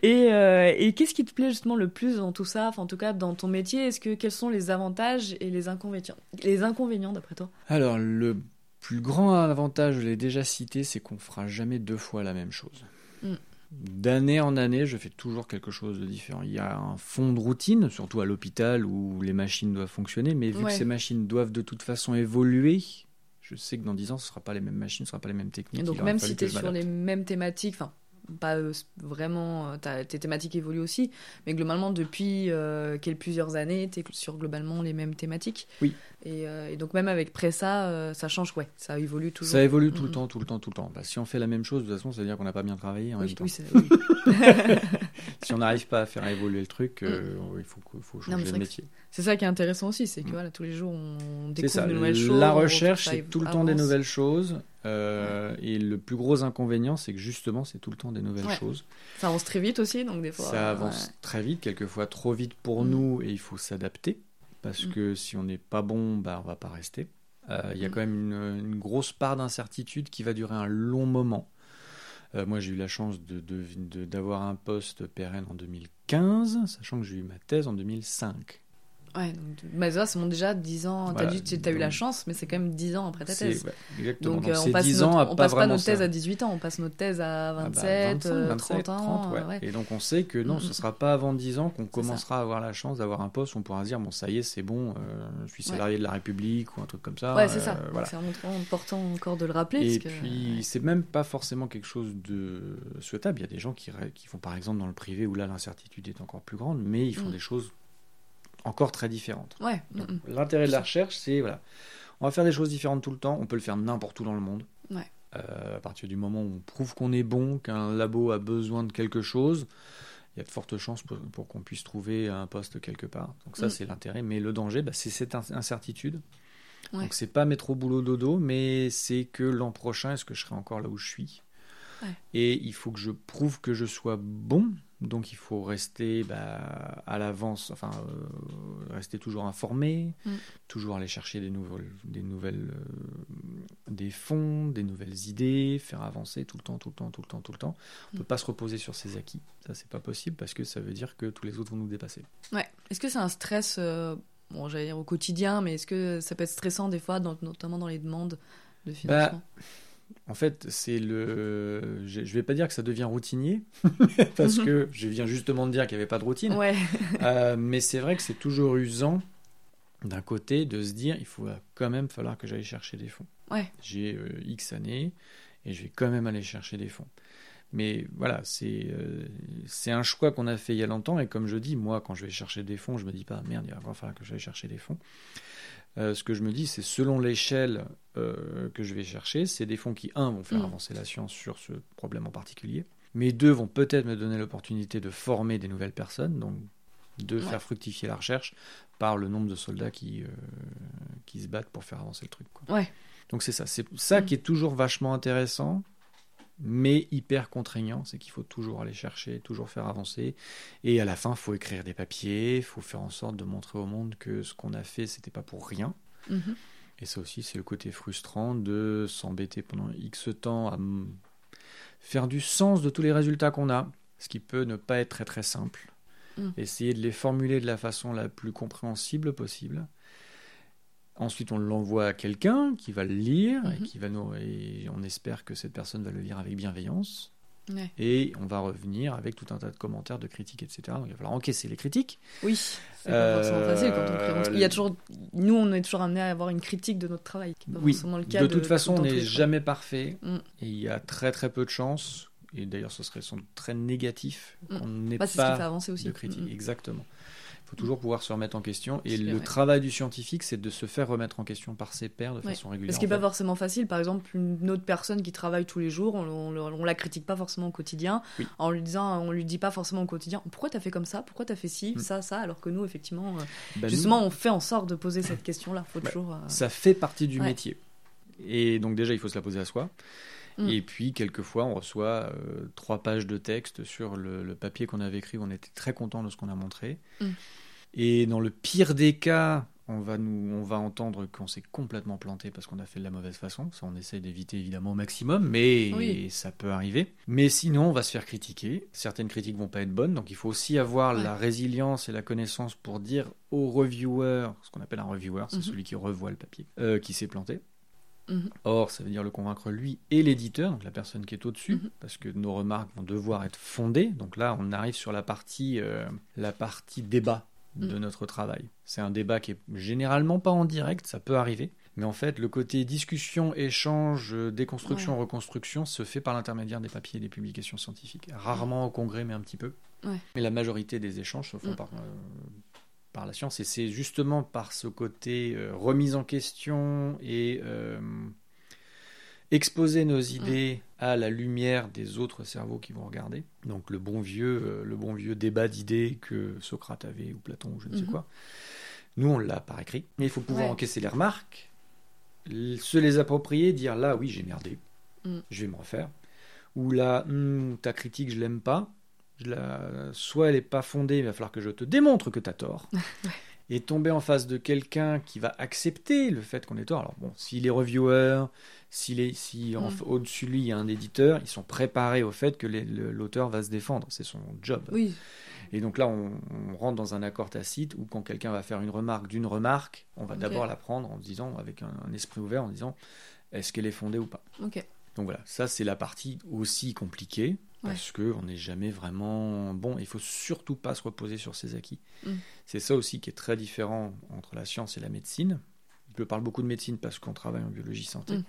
Et, euh, et qu'est-ce qui te plaît justement le plus dans tout ça, enfin, en tout cas dans ton métier Est-ce que quels sont les avantages et les inconvénients? Les inconvénients d'après toi? Alors, le plus grand avantage, je l'ai déjà cité, c'est qu'on fera jamais deux fois la même chose. Mm. D'année en année, je fais toujours quelque chose de différent. Il y a un fond de routine, surtout à l'hôpital où les machines doivent fonctionner, mais vu Ouais. que ces machines doivent de toute façon évoluer, je sais que dans 10 ans, ce ne sera pas les mêmes machines, ce ne sera pas les mêmes techniques. Donc Il aura même si tu es sur les mêmes thématiques, enfin pas euh, vraiment, euh, tes thématiques évoluent aussi, mais globalement depuis euh, plusieurs années, tu es sur globalement les mêmes thématiques. Oui. Et, euh, et donc même avec Pressa, euh, ça change, ouais, ça évolue toujours. Ça évolue tout le temps, tout le temps, tout le temps. Bah, si on fait la même chose, de toute façon, ça veut dire qu'on n'a pas bien travaillé en Oui, même temps. oui, oui. <laughs> <laughs> Si on n'arrive pas à faire évoluer le truc, euh, il faut, faut changer que métier. C'est ça qui est intéressant aussi, c'est que Mm. voilà, tous les jours on découvre de nouvelles choses. La recherche, c'est tout le temps des nouvelles choses. Euh, Et le plus gros inconvénient, c'est que justement, c'est tout le temps des nouvelles Ouais. choses. Ça avance très vite aussi, donc des fois. Ça avance ouais. très vite, quelquefois trop vite pour Mm. nous, et il faut s'adapter. Parce Mm. que si on n'est pas bon, bah, on va pas rester. Euh, Il y a Mm. quand même une, une grosse part d'incertitude qui va durer un long moment. Euh, moi, j'ai eu la chance de- de- de- d'avoir un poste pérenne en 2015, sachant que j'ai eu ma thèse en 2005. Ouais, donc, bah, ça, c'est bon, déjà 10 ans, Voilà, t'as dit, t'as eu la chance, mais c'est quand même 10 ans après ta thèse. ouais, exactement. Donc, Donc, euh, on passe, 10 notre- ans à on pas passe pas notre thèse ça. à 18 ans, on passe notre thèse à Ah bah, 27, 25, euh, 27, 30 ans. 30, ouais. euh, ouais. Et donc on sait que non, ce sera pas avant 10 ans qu'on commencera à avoir la chance d'avoir un poste où on pourra se dire bon ça y est c'est bon, euh, je suis salarié de la République ou un truc comme ça. Ouais, c'est euh, ça. voilà. C'est vraiment important encore de le rappeler. Et parce puis c'est même pas forcément quelque chose de souhaitable. Il y a des gens qui, qui font par exemple dans le privé où là l'incertitude est encore plus grande, mais ils font Mm. des choses encore très différentes. Ouais, mm, mm. L'intérêt de la recherche, c'est voilà, on va faire des choses différentes tout le temps. On peut le faire n'importe où dans le monde. Ouais. Euh, à partir du moment où on prouve qu'on est bon, qu'un labo a besoin de quelque chose, il y a de fortes chances pour, pour qu'on puisse trouver un poste quelque part. Donc ça, Mm. c'est l'intérêt. Mais le danger, bah, c'est cette in- incertitude. Ouais. Donc c'est pas mettre au boulot dodo, mais c'est que l'an prochain, est-ce que je serai encore là où je suis? Ouais. Et il faut que je prouve que je sois bon. Donc il faut rester bah, à l'avance, enfin euh, rester toujours informé, Mm. toujours aller chercher des nouvelles, des nouvelles, euh, des fonds, des nouvelles idées, faire avancer tout le temps, tout le temps, tout le temps, tout le temps. On Mm. peut pas se reposer sur ses acquis. Ça c'est pas possible parce que ça veut dire que tous les autres vont nous dépasser. Ouais. Est-ce que c'est un stress, euh, bon, j'allais dire au quotidien, mais est-ce que ça peut être stressant des fois, dans- notamment dans les demandes de financement? En fait, c'est le. Je je vais pas dire que ça devient routinier, <laughs> parce que <laughs> je viens justement de dire qu'il n'y avait pas de routine. Ouais. <laughs> Euh, mais c'est vrai que c'est toujours usant d'un côté de se dire il faut quand même falloir que j'aille chercher des fonds. Ouais. J'ai euh, X années et je vais quand même aller chercher des fonds. Mais voilà, c'est euh, c'est un choix qu'on a fait il y a longtemps et comme je dis, moi quand je vais chercher des fonds, je me dis pas merde, il va falloir que j'aille chercher des fonds. Euh, ce que je me dis, c'est selon l'échelle euh, que je vais chercher, c'est des fonds qui, un, vont faire Mm. avancer la science sur ce problème en particulier, mais deux, vont peut-être me donner l'opportunité de former des nouvelles personnes, donc de Ouais. faire fructifier la recherche par le nombre de soldats qui, euh, qui se battent pour faire avancer le truc. quoi. Ouais. Donc c'est ça. C'est ça Mm. qui est toujours vachement intéressant, mais hyper contraignant. C'est qu'il faut toujours aller chercher, toujours faire avancer. Et à la fin, il faut écrire des papiers, il faut faire en sorte de montrer au monde que ce qu'on a fait, c'était pas pour rien. Mhm. Et ça aussi, c'est le côté frustrant de s'embêter pendant X temps à faire du sens de tous les résultats qu'on a, ce qui peut ne pas être très très simple. Mm. Essayer de les formuler de la façon la plus compréhensible possible. Ensuite, on l'envoie à quelqu'un qui va le lire et Mhm. qui va nous et on espère que cette personne va le lire avec bienveillance. Ouais. Et on va revenir avec tout un tas de commentaires, de critiques, etc. Donc il va falloir encaisser les critiques. Oui, c'est Euh, pas forcément facile quand on crée. Il y a toujours, nous, on est toujours amené à avoir une critique de notre travail. qui est pas Oui, forcément le cas de toute façon, on n'est jamais parfait. Mm. Et il y a très très peu de chances. et d'ailleurs ce serait sans doute très négatif Mm. n'ait Bah, c'est ce qui fait pas avancer aussi. de critique. Mm, mm. Exactement. Il faut toujours pouvoir se remettre en question. Et le vrai. travail du scientifique, c'est de se faire remettre en question par ses pairs de Ouais. façon régulière. Ce qui n'est pas forcément facile, par exemple, une autre personne qui travaille tous les jours, on, on la critique pas forcément au quotidien, Oui. en lui disant, on lui dit pas forcément au quotidien, pourquoi t'as fait comme ça, pourquoi t'as fait ci, Mm. ça, ça, alors que nous, effectivement, euh, Bah, nous, justement, on fait en sorte de poser cette question-là. Faut Bah, toujours. euh, ça fait partie du Ouais. métier. Et donc déjà, il faut se la poser à soi. Mm. Et puis, quelquefois, on reçoit euh, trois pages de texte sur le, le papier qu'on avait écrit. où On était très content de ce qu'on a montré. Mm. Et dans le pire des cas, on va, nous, on va entendre qu'on s'est complètement planté parce qu'on a fait de la mauvaise façon. Ça, on essaie d'éviter évidemment au maximum, mais Oui. ça peut arriver. Mais sinon, on va se faire critiquer. Certaines critiques vont pas être bonnes, donc il faut aussi avoir Ouais. la résilience et la connaissance pour dire au reviewer, ce qu'on appelle un reviewer, c'est Mhm. celui qui revoit le papier, euh, qui s'est planté. Mhm. Or, ça veut dire le convaincre lui et l'éditeur, donc la personne qui est au-dessus, Mhm. parce que nos remarques vont devoir être fondées. Donc là, on arrive sur la partie, euh, la partie débat de Mhm. notre travail. C'est un débat qui est généralement pas en direct, ça peut arriver. Mais en fait, le côté discussion, échange, euh, déconstruction, reconstruction se fait par l'intermédiaire des papiers et des publications scientifiques. Rarement au congrès, mais un petit peu. Ouais. Mais la majorité des échanges se font Mhm. par, euh, par la science. Et c'est justement par ce côté euh, remise en question et euh, exposer nos idées à la lumière des autres cerveaux qui vont regarder. Donc le bon vieux, euh, le bon vieux débat d'idées que Socrate avait ou Platon ou je ne sais Mhm. quoi. Nous, on l'a par écrit. Mais il faut pouvoir Ouais. encaisser les remarques, se les approprier, dire là, oui, j'ai merdé, Mm. je vais me refaire. Ou là, Hmm, ta critique, je l'aime pas. Je la... Soit elle n'est pas fondée, il va falloir que je te démontre que tu as tort. <laughs> Et tomber en face de quelqu'un qui va accepter le fait qu'on ait tort. Alors bon, s'il est reviewer, s'il est, si en- Mm. au-dessus de lui il y a un éditeur, ils sont préparés au fait que les- l'auteur va se défendre. C'est son job. Oui, Et donc là, on, on rentre dans un accord tacite où quand quelqu'un va faire une remarque d'une remarque, on va d'abord la prendre en se disant, avec un, un esprit ouvert, en disant, est-ce qu'elle est fondée ou pas ok. Donc voilà, ça c'est la partie aussi compliquée parce que on n'est jamais vraiment bon. Il faut surtout pas se reposer sur ses acquis. Mm. C'est ça aussi qui est très différent entre la science et la médecine. Je parle beaucoup de médecine parce qu'on travaille en biologie santé. Mm.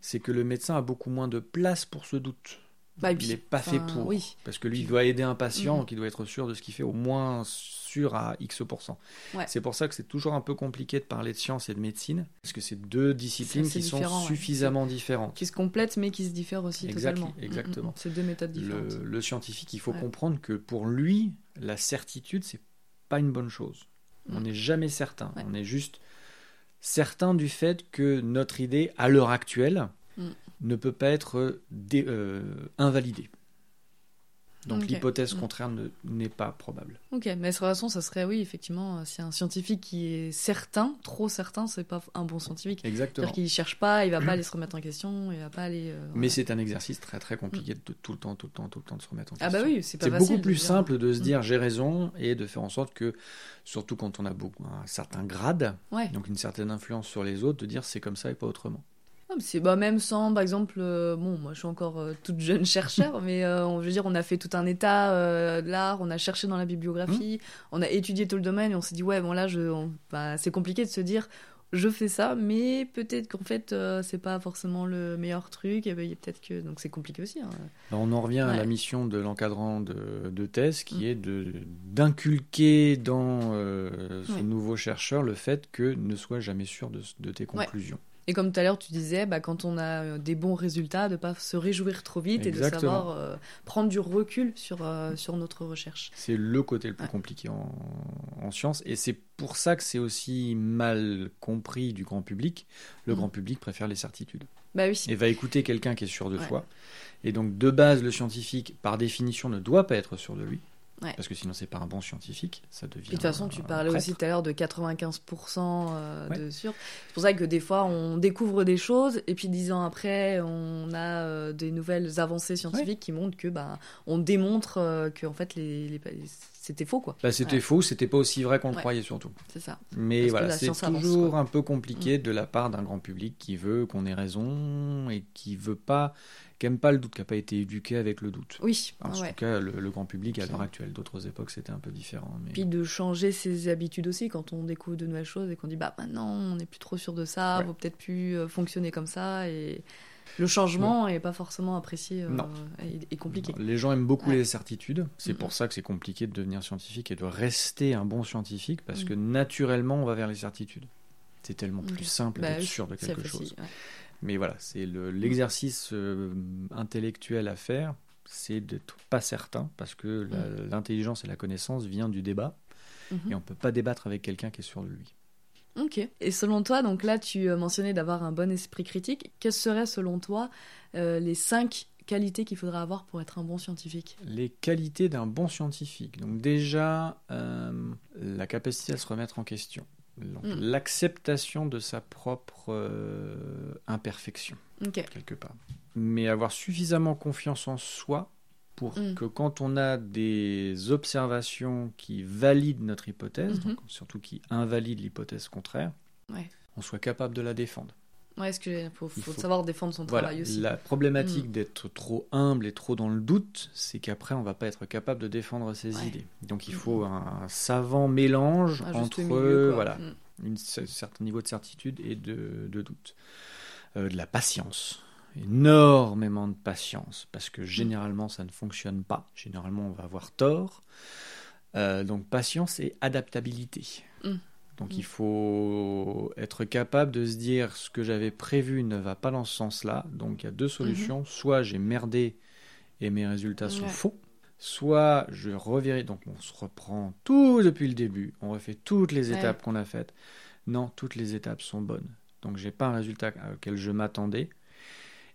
C'est que le médecin a beaucoup moins de place pour ce doute. Bah, il n'est pas fait pour. Oui. Parce que lui, il doit aider un patient Mhm. qui doit être sûr de ce qu'il fait, au moins sûr à X%. Ouais. C'est pour ça que c'est toujours un peu compliqué de parler de science et de médecine, parce que c'est deux disciplines qui sont ouais. suffisamment différentes. Qui se complètent, mais qui se diffèrent aussi Exact- totalement. exactement. Mm, mm, mm. C'est deux méthodes différentes. Le, le scientifique, il faut Ouais. comprendre que pour lui, la certitude, c'est pas une bonne chose. On Mm. n'est jamais certain. On est juste certain du fait que notre idée, à l'heure actuelle. Ne peut pas être dé- euh, invalidée. Donc l'hypothèse Mm. contraire ne- n'est pas probable. Ok, mais de toute façon, ça serait, oui, effectivement, euh, si un scientifique qui est certain, trop certain, c'est pas un bon scientifique. Exactement. C'est-à-dire qu'il cherche pas, il va pas aller se remettre en question, il va pas aller. euh, Mais c'est un exercice très très compliqué de tout le temps, tout le temps, tout le temps de se remettre en question. Ah bah oui, c'est pas C'est beaucoup plus dire- simple de se Mm. dire j'ai raison et de faire en sorte que, surtout quand on a beaucoup, un certain grade, Ouais. donc une certaine influence sur les autres, de dire c'est comme ça et pas autrement. Ah, C'est bah, même sans, par exemple, euh, bon, moi je suis encore euh, toute jeune chercheur, mais euh, on veut dire, on a fait tout un état de l'art, on a cherché dans la bibliographie, on a étudié tout le domaine et on s'est dit, ouais, bon là, bah, c'est compliqué de se dire, je fais ça, mais peut-être qu'en fait, c'est pas forcément le meilleur truc, et ben, peut-être que. Donc c'est compliqué aussi. hein. Alors, on en revient à la mission de l'encadrant de, de thèse qui Mm. est d'inculquer dans ce Ouais. nouveau chercheur le fait que ne sois jamais sûr de, de tes Ouais. Et comme tout à l'heure, tu disais, bah, quand on a euh, des bons résultats, de pas se réjouir trop vite et de savoir euh, prendre du recul sur, euh, sur notre recherche. C'est le côté le plus Ouais. compliqué en, en science. Et c'est pour ça que c'est aussi mal compris du grand public. Le Mm. grand public préfère les certitudes. Bah oui. Et va écouter quelqu'un qui est sûr de Ouais. soi. Et donc, de base, le scientifique, par définition, ne doit pas être sûr de lui. Ouais. Parce que sinon, c'est pas un bon scientifique. Ça devient. De toute façon, tu parlais aussi tout à l'heure de 95% euh, Ouais. de sûr. C'est pour ça que des fois, on découvre des choses et puis dix ans après, on a euh, des nouvelles avancées scientifiques qui montrent que, bah, on démontre euh, que en fait, les, les- c'était faux, quoi. Bah, c'était faux, c'était pas aussi vrai qu'on le croyait surtout. C'est ça. Mais Parce voilà, c'est avance, toujours. Mm. un peu compliqué de la part d'un grand public qui veut qu'on ait raison et qui veut pas, qui aime pas le doute, qui n'a pas été éduqué avec le doute. Oui. En ouais. tout cas, le, le grand public à l'heure actuelle. D'autres époques, c'était un peu différent. Mais... Puis de changer ses habitudes aussi quand on découvre de nouvelles choses et qu'on dit bah maintenant on n'est plus trop sûr de ça, Ouais. vaut peut-être plus euh, fonctionner comme ça et Le changement n'est pas forcément apprécié Non. et, et compliqué. Les gens aiment beaucoup Ouais. les certitudes. C'est pour ça que c'est compliqué de devenir scientifique et de rester un bon scientifique parce Mhm. que naturellement, on va vers les certitudes. C'est tellement plus simple Bah d'être sûr de quelque facile, chose. ouais. Mais voilà, c'est le- l'exercice euh, intellectuel à faire, c'est d'être pas certain parce que la- l'intelligence et la connaissance vient du débat Mhm. et on peut pas débattre avec quelqu'un qui est sûr de lui. Ok. Et selon toi, donc là, tu euh, mentionnais d'avoir un bon esprit critique. Quelles seraient, selon toi, euh, les cinq qualités qu'il faudra avoir pour être un bon scientifique? Les qualités d'un bon scientifique. Donc déjà, euh, la capacité à se remettre en question. Donc, Mm. L'acceptation de sa propre euh, imperfection, quelque part. Mais avoir suffisamment confiance en soi pour Mm. que quand on a des observations qui valident notre hypothèse, Mhm. donc surtout qui invalident l'hypothèse contraire, Ouais. on soit capable de la défendre. Ouais, est-ce faut, Il faut faut- savoir défendre son Voilà, travail aussi la problématique Mm. d'être trop humble et trop dans le doute, c'est qu'après on va pas être capable de défendre ses Ouais. idées. Donc il Mm. faut un, un savant mélange entre milieu, voilà, Mm. un certain niveau de certitude et de, de doute. Euh, de la patience, énormément de patience, parce que généralement ça ne fonctionne pas. Généralement on va avoir tort. Euh, donc patience et adaptabilité. Donc Mm. il faut être capable de se dire ce que j'avais prévu ne va pas dans ce sens-là. Donc il y a deux solutions. Soit j'ai merdé et mes résultats sont Mm-hmm. Ouais. faux. Soit je revérifie. Donc on se reprend tout depuis le début. On refait toutes les Ouais. étapes qu'on a faites. Non, toutes les étapes sont bonnes. Donc j'ai pas un résultat auquel je m'attendais.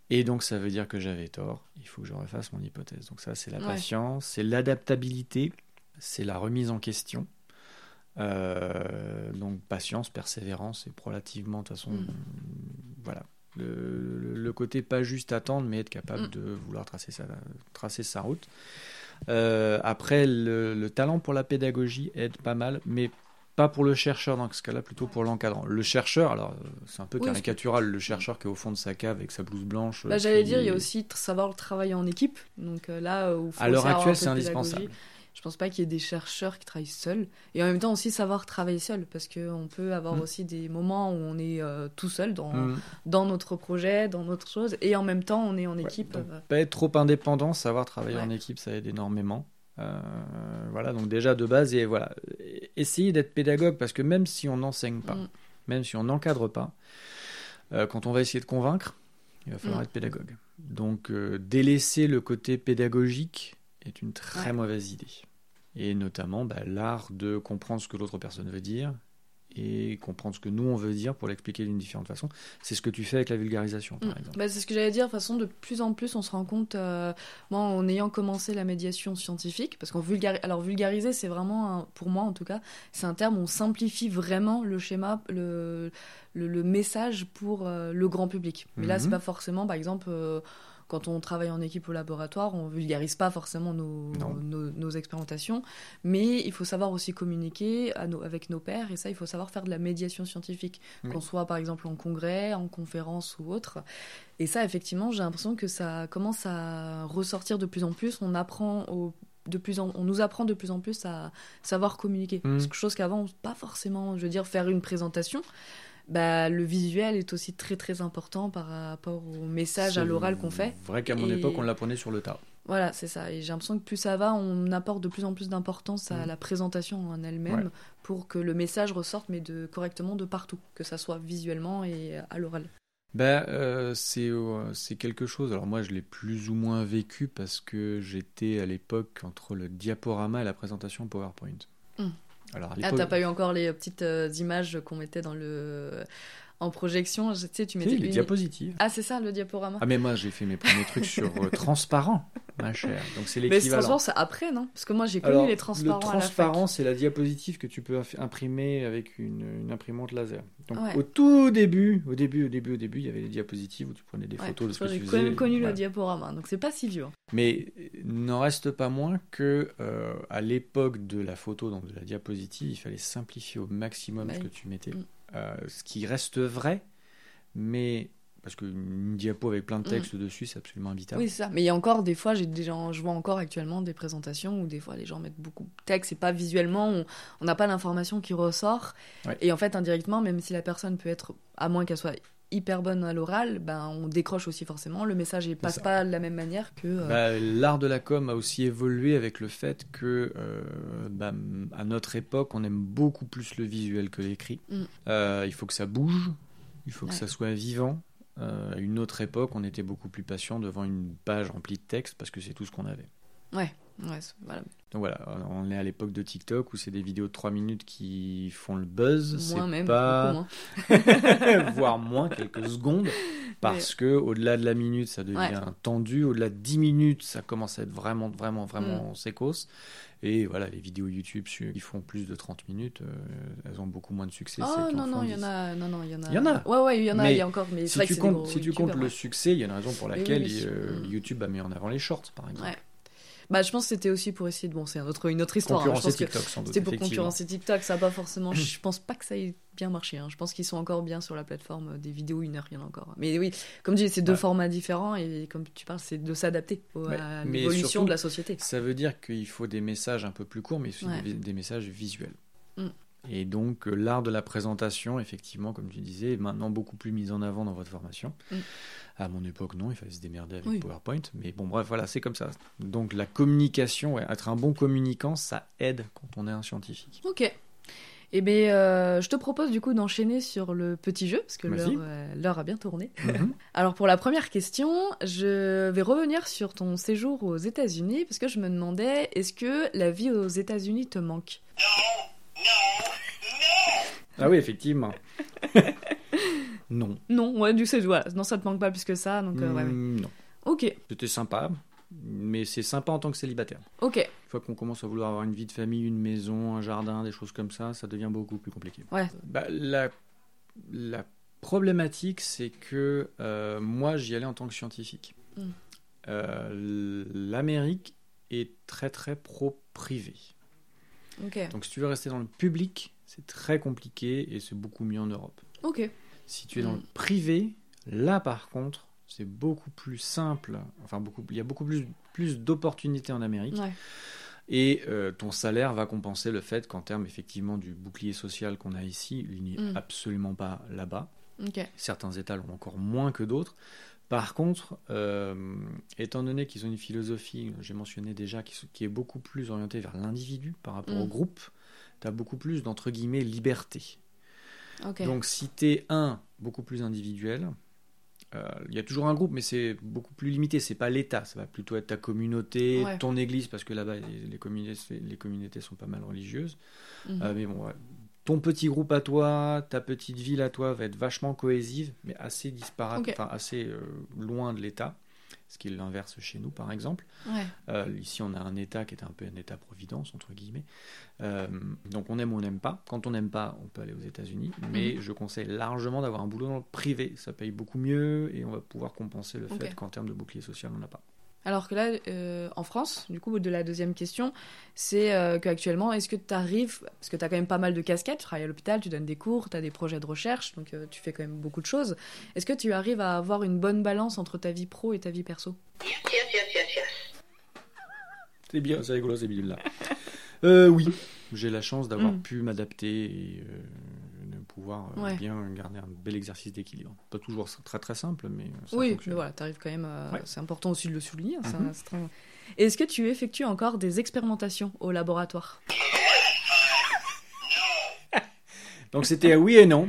Et donc ça veut dire que j'avais tort. Il faut que je refasse mon hypothèse. Donc ça c'est la Ouais. patience, c'est l'adaptabilité, c'est la remise en question. Euh, donc patience, persévérance et relativement de toute façon, Mm. voilà. Le, côté pas juste attendre, mais être capable Mm. de vouloir tracer sa, tracer sa route. Euh, après, le, le talent pour la pédagogie aide pas mal, mais pas pour le chercheur dans ce cas-là, plutôt pour l'encadrant. Le chercheur, alors c'est un peu Oui, parce que- caricatural, le chercheur qui est au fond de sa cave avec sa blouse blanche. Bah, J'allais qui- dire, il y a aussi savoir travailler en équipe. Donc euh, là, où faut À l'heure actuelle, c'est indispensable. Je pense pas qu'il y ait des chercheurs qui travaillent seuls. Et en même temps aussi savoir travailler seul. Parce qu'on peut avoir Mm. aussi des moments où on est euh, tout seul dans, Mm. dans notre projet, dans notre chose. Et en même temps, on est en Ouais, équipe. donc, euh, pas être trop indépendant, savoir travailler Ouais. en équipe, ça aide énormément. Euh, voilà, donc déjà de base, et voilà, essayer d'être pédagogue parce que même si on n'enseigne pas, Mm. même si on n'encadre pas, euh, quand on va essayer de convaincre, il va falloir être pédagogue. Donc délaisser le côté pédagogique est une très Ouais. mauvaise idée. Et notamment bah, l'art de comprendre ce que l'autre personne veut dire et comprendre ce que nous on veut dire pour l'expliquer d'une différente façon. C'est ce que tu fais avec la vulgarisation, par Mm. exemple. Bah, c'est ce que j'allais dire. De toute façon, de plus en plus, on se rend compte, euh, moi, en ayant commencé la médiation scientifique, parce qu'on vulgarise. Alors, vulgariser, c'est vraiment, un- pour moi en tout cas, c'est un terme où on simplifie vraiment le schéma, le, le, le message pour euh, le grand public. Mais là, Mhm. c'est pas forcément, par exemple. euh, quand on travaille en équipe au laboratoire, on vulgarise pas forcément nos, Non. nos, nos expérimentations, mais il faut savoir aussi communiquer à nos- avec nos pairs, et ça, il faut savoir faire de la médiation scientifique, Oui. qu'on soit par exemple en congrès, en conférence ou autre. Et ça, effectivement, j'ai l'impression que ça commence à ressortir de plus en plus. On apprend au- de plus en, on nous apprend de plus en plus à savoir communiquer. Mhm. Quelque chose qu'avant, pas forcément, je veux dire, faire une présentation. Bah, le visuel est aussi très très important par rapport au message à l'oral qu'on fait. vrai qu'à mon Et- époque, on l'apprenait sur le tas. Voilà, c'est ça. Et j'ai l'impression que plus ça va, on apporte de plus en plus d'importance à Mhm. la présentation en elle-même Ouais. pour que le message ressorte, mais de, correctement de partout, que ça soit visuellement et à l'oral. Ben, euh, c'est euh, c'est quelque chose. Alors moi, je l'ai plus ou moins vécu parce que j'étais à l'époque entre le diaporama et la présentation PowerPoint. Mm. Alors Ah, t'as pas eu encore les petites euh, images qu'on mettait dans le en projection, je- tu sais, tu mettais les une- diapositives. Ah, c'est ça le diaporama. Ah mais moi, j'ai fait mes premiers trucs sur euh, <laughs> transparent, ma chère. Donc c'est mais l'équivalent. transparent, c'est après, non? Parce que moi j'ai connu Alors, les transparents le transparent, c'est la diapositive que tu peux imprimer avec une, une imprimante laser. Donc Ouais. au tout début, au début, au début, au début, il y avait les diapositives où tu prenais des Ouais, photos de ce que tu J'ai faisais. quand même connu Voilà. le diaporama, donc c'est pas si vieux. hein. Mais il n'en reste pas moins que euh, à l'époque de la photo, donc de la diapositive, il fallait simplifier au maximum Bah ce que tu mettais. Mm. Euh, ce qui reste vrai, mais parce qu'une diapo avec plein de Mm. texte dessus, c'est absolument invitable. Oui, c'est ça. Mais il y a encore des fois, j'ai déjà, je vois encore actuellement des présentations où des fois les gens mettent beaucoup de texte et pas visuellement, on on n'a pas l'information qui ressort. Ouais. Et en fait, indirectement, même si la personne peut être, à moins qu'elle soit hyper bonne à l'oral, ben on décroche aussi forcément. Le message il passe pas de la même manière que. euh, Bah, L'art de la com a aussi évolué avec le fait que, euh, bah, à notre époque, on aime beaucoup plus le visuel que l'écrit. Mm. Euh, il faut que ça bouge, il faut que ça soit vivant. À une autre époque, on était beaucoup plus patient devant une page remplie de texte parce que c'est tout ce qu'on avait. Ouais, ouais, c'est- voilà. Donc voilà, on est à l'époque de TikTok où c'est des vidéos de 3 minutes qui font le buzz. Moins C'est même, pas... moins. <laughs> voire moins, quelques secondes, parce que au-delà de la minute, ça devient Ouais. tendu, au-delà de 10 minutes, ça commence à être vraiment, vraiment, Mm. vraiment sécos. Et voilà, les vidéos YouTube qui font plus de 30 minutes, euh, elles ont beaucoup moins de succès. Oh non, non, il y en 10. a. Non, non, il y en a. Il y en a. Ouais, ouais, il y en a, Mais il y a encore. Mais c'est Si vrai tu, comptes, si tu comptes le ouais. succès, il y a une raison pour Oui, laquelle oui, euh, mm. YouTube a mis en avant les shorts, par exemple. Ouais. Bah, je pense que c'était aussi pour essayer de. Bon, c'est un autre, une autre histoire. hein. Je pense que TikTok, sans doute. C'était pour concurrencer TikTok, ça pas forcément. Je pense pas que ça ait bien marché. hein. Je pense qu'ils sont encore bien sur la plateforme des vidéos une heure, il y en a encore. Mais oui, comme tu dis, c'est deux Ouais. formats différents et comme tu parles, c'est de s'adapter à l'évolution de la société. Ça veut dire qu'il faut des messages un peu plus courts, mais aussi Ouais. des, des messages visuels. Mm. Et donc, euh, l'art de la présentation, effectivement, comme tu disais, est maintenant beaucoup plus mis en avant dans votre formation. Mm. À mon époque, non, il fallait se démerder avec Oui. PowerPoint. Mais bon, bref, voilà, c'est comme ça. Donc, la communication, ouais, être un bon communicant, ça aide quand on est un scientifique. Ok. Eh bien, euh, je te propose du coup d'enchaîner sur le petit jeu, parce que l'heure euh, l'heure a bien tourné. Mhm. <laughs> Alors pour la première question, je vais revenir sur ton séjour aux États-Unis, parce que je me demandais, est-ce que la vie aux États-Unis te manque? Ah oui, effectivement. <laughs> non. Non, ouais, du coup, voilà. non, ça te manque pas plus que ça, donc euh, ouais, ouais. Mm, Non. Ok, C'était sympa, mais c'est sympa en tant que célibataire. ok, Une fois qu'on commence à vouloir avoir une vie de famille, une maison, un jardin, des choses comme ça, ça devient beaucoup plus compliqué. ouais, Bah, la, la problématique, c'est que euh, moi, j'y allais en tant que scientifique. Mm. Euh, L'Amérique est très très pro-privé. Donc si tu veux rester dans le public, c'est très compliqué et c'est beaucoup mieux en Europe. ok. Si tu es dans le privé, là par contre, c'est beaucoup plus simple. Enfin, beaucoup, il y a beaucoup plus, plus d'opportunités en Amérique. Ouais. Et euh, ton salaire va compenser le fait qu'en termes effectivement du bouclier social qu'on a ici, il n'est Mm. absolument pas là-bas. Certains États l'ont encore moins que d'autres. Par contre, euh, étant donné qu'ils ont une philosophie, j'ai mentionné déjà, qui, qui est beaucoup plus orientée vers l'individu par rapport Mm. au groupe, tu as beaucoup plus d'entre guillemets liberté. Donc si tu es un, beaucoup plus individuel, euh, il y a toujours un groupe, mais c'est beaucoup plus limité. C'est pas l'État, ça va plutôt être ta communauté, Ouais. ton église, parce que là-bas, les, les communautés, les communautés sont pas mal religieuses. Mhm. Euh, mais bon, ouais. Ton petit groupe à toi, ta petite ville à toi va être vachement cohésive, mais assez disparate, enfin assez euh, loin de l'État. Ce qui est l'inverse chez nous, par exemple. Ouais. Euh, ici, on a un État qui est un peu un État-providence, entre guillemets. Euh, donc, on aime ou on n'aime pas. Quand on n'aime pas, on peut aller aux États-Unis. Mais Mhm. je conseille largement d'avoir un boulot dans le privé. Ça paye beaucoup mieux et on va pouvoir compenser le fait qu'en termes de bouclier social, on n'a pas. Alors que là, euh, en France, du coup, de la deuxième question, c'est euh, qu'actuellement, est-ce que tu arrives, parce que tu as quand même pas mal de casquettes, tu travailles à l'hôpital, tu donnes des cours, tu as des projets de recherche, donc euh, tu fais quand même beaucoup de choses. Est-ce que tu arrives à avoir une bonne balance entre ta vie pro et ta vie perso? Yes, yes, yes, yes. C'est bien, c'est rigolo, ces euh, oui, j'ai la chance d'avoir Mm. pu m'adapter et euh, pouvoir euh, Ouais. bien garder un bel exercice d'équilibre. Pas toujours très très simple, mais euh, ça Oui, mais voilà, tu arrives quand même. euh, Ouais. C'est important aussi de le souligner. ça Mhm. reste très- Est-ce que tu effectues encore des expérimentations au laboratoire? <laughs> Donc c'était oui et non.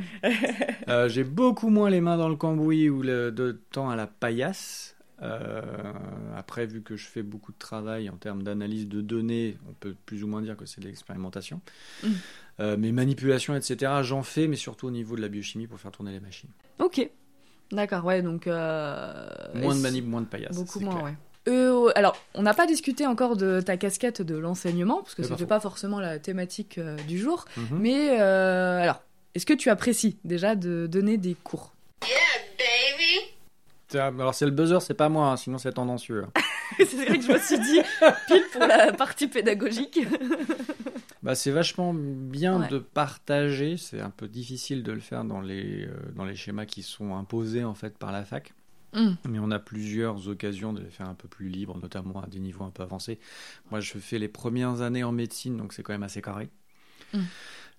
Euh, j'ai beaucoup moins les mains dans le cambouis ou le, de temps à la paillasse. Euh, après, vu que je fais beaucoup de travail en termes d'analyse de données, on peut plus ou moins dire que c'est de l'expérimentation. Mm. Euh, mes manipulations, etc., j'en fais, mais surtout au niveau de la biochimie pour faire tourner les machines. Ok. D'accord, ouais, donc. euh, Moins de manip, moins de paillasse. Beaucoup moins, clair. ouais. Euh, alors, on n'a pas discuté encore de ta casquette de l'enseignement, parce que pas c'était faux. pas forcément la thématique euh, du jour. Mhm. Mais euh, alors, est-ce que tu apprécies déjà de donner des cours? Yeah, baby. Alors c'est le buzzer, c'est pas moi, hein, sinon c'est tendancieux. <laughs> <laughs> C'est vrai que je me suis dit, pile pour la partie pédagogique. <laughs> Bah, c'est vachement bien Ouais. de partager. C'est un peu difficile de le faire dans les, euh, dans les schémas qui sont imposés en fait par la fac. Mm. Mais on a plusieurs occasions de les faire un peu plus libres, notamment à des niveaux un peu avancés. Moi, je fais les premières années en médecine, donc c'est quand même assez carré. Mm.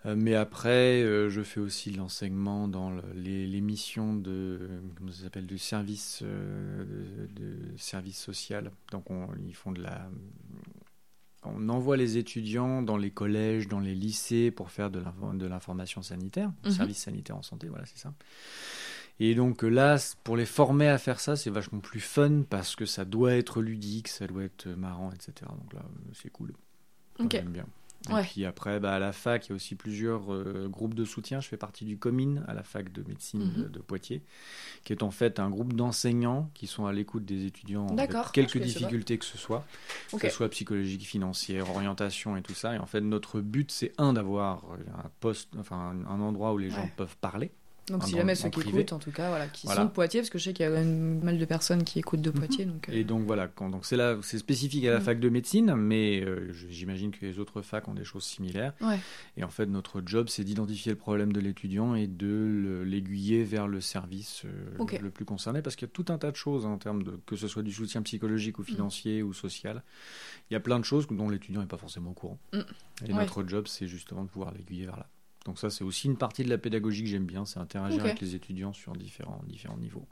Euh, mais après, euh, je fais aussi de l'enseignement dans le- les, les missions de, comment ça s'appelle, du service, euh, de, de service social. Donc, on, ils font de la, on envoie les étudiants dans les collèges, dans les lycées pour faire de l'info- de l'information sanitaire, Mhm. service sanitaire en santé, voilà, c'est ça. Et donc là, pour les former à faire ça, c'est vachement plus fun parce que ça doit être ludique, ça doit être marrant, etc. Donc là, c'est cool. Moi, Ok. J'aime bien. Et Ouais. puis après, bah, à la fac, il y a aussi plusieurs euh, groupes de soutien. Je fais partie du COMIN à la fac de médecine Mhm. de, de Poitiers, qui est en fait un groupe d'enseignants qui sont à l'écoute des étudiants avec quelques difficultés que ce soit, que ce soit psychologique, financière, orientation et tout ça. Et en fait, notre but, c'est un d'avoir un poste, enfin un, un endroit où les gens Ouais. peuvent parler. Donc en- si jamais ceux qui privé. écoutent, en tout cas, voilà, qui Voilà. sont de Poitiers, parce que je sais qu'il y a quand même pas mal de personnes qui écoutent de Mhm. Poitiers. Donc, euh, Et donc voilà, quand, donc c'est là, c'est spécifique à la Mhm. fac de médecine, mais euh, j'imagine que les autres facs ont des choses similaires. Ouais. Et en fait, notre job, c'est d'identifier le problème de l'étudiant et de le- l'aiguiller vers le service euh, le plus concerné, parce qu'il y a tout un tas de choses hein, en termes de que ce soit du soutien psychologique Mhm. ou financier ou social. Il y a plein de choses dont l'étudiant n'est pas forcément au courant. Mhm. Et Ouais. notre job, c'est justement de pouvoir l'aiguiller vers là. Donc ça, c'est aussi une partie de la pédagogie que j'aime bien, c'est interagir avec les étudiants sur différents, différents niveaux.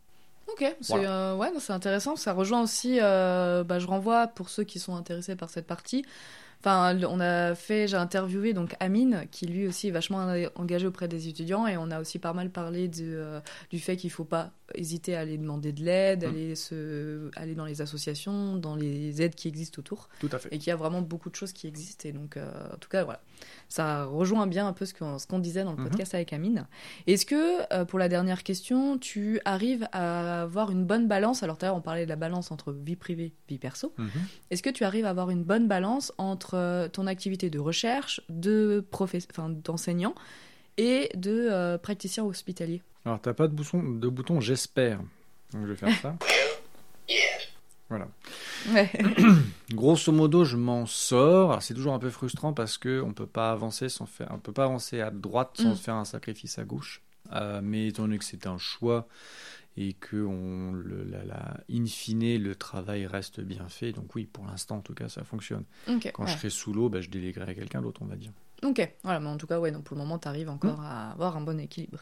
Ok, c'est euh, ouais, intéressant. Ça rejoint aussi. euh, bah, je renvoie pour ceux qui sont intéressés par cette partie. Enfin, on a fait, j'ai interviewé donc Amine, qui lui aussi est vachement engagé auprès des étudiants, et on a aussi pas mal parlé de, euh, du fait qu'il faut pas hésiter à aller demander de l'aide, Mm. aller se, aller dans les associations, dans les aides qui existent autour, Tout à fait. et qu'il y a vraiment beaucoup de choses qui existent. Et donc, euh, en tout cas, voilà, ça rejoint bien un peu ce qu'on ce qu'on disait dans le Mhm. podcast avec Amine. Est-ce que, euh, pour la dernière question, tu arrives à avoir une bonne balance? Alors, tout à l'heure, on parlait de la balance entre vie privée, vie perso. Mhm. Est-ce que tu arrives à avoir une bonne balance entre euh, ton activité de recherche, de d'enseignant et de euh, praticien hospitalier Alors, t'as pas de bouton, de bouton j'espère. Donc, je vais faire ça. Voilà. Ouais. <coughs> Grosso modo, je m'en sors. C'est toujours un peu frustrant parce que on peut pas avancer sans faire, on peut pas avancer à droite sans Mm. faire un sacrifice à gauche. Euh, mais étant donné que c'est un choix et que on, le, la, la- in fine, le travail reste bien fait, donc oui, pour l'instant, en tout cas, ça fonctionne. Quand ouais. je serai sous l'eau, bah, je déléguerai à quelqu'un d'autre, on va dire. Ok, voilà, mais en tout cas, ouais, donc pour le moment, tu arrives Mm. encore à avoir un bon équilibre.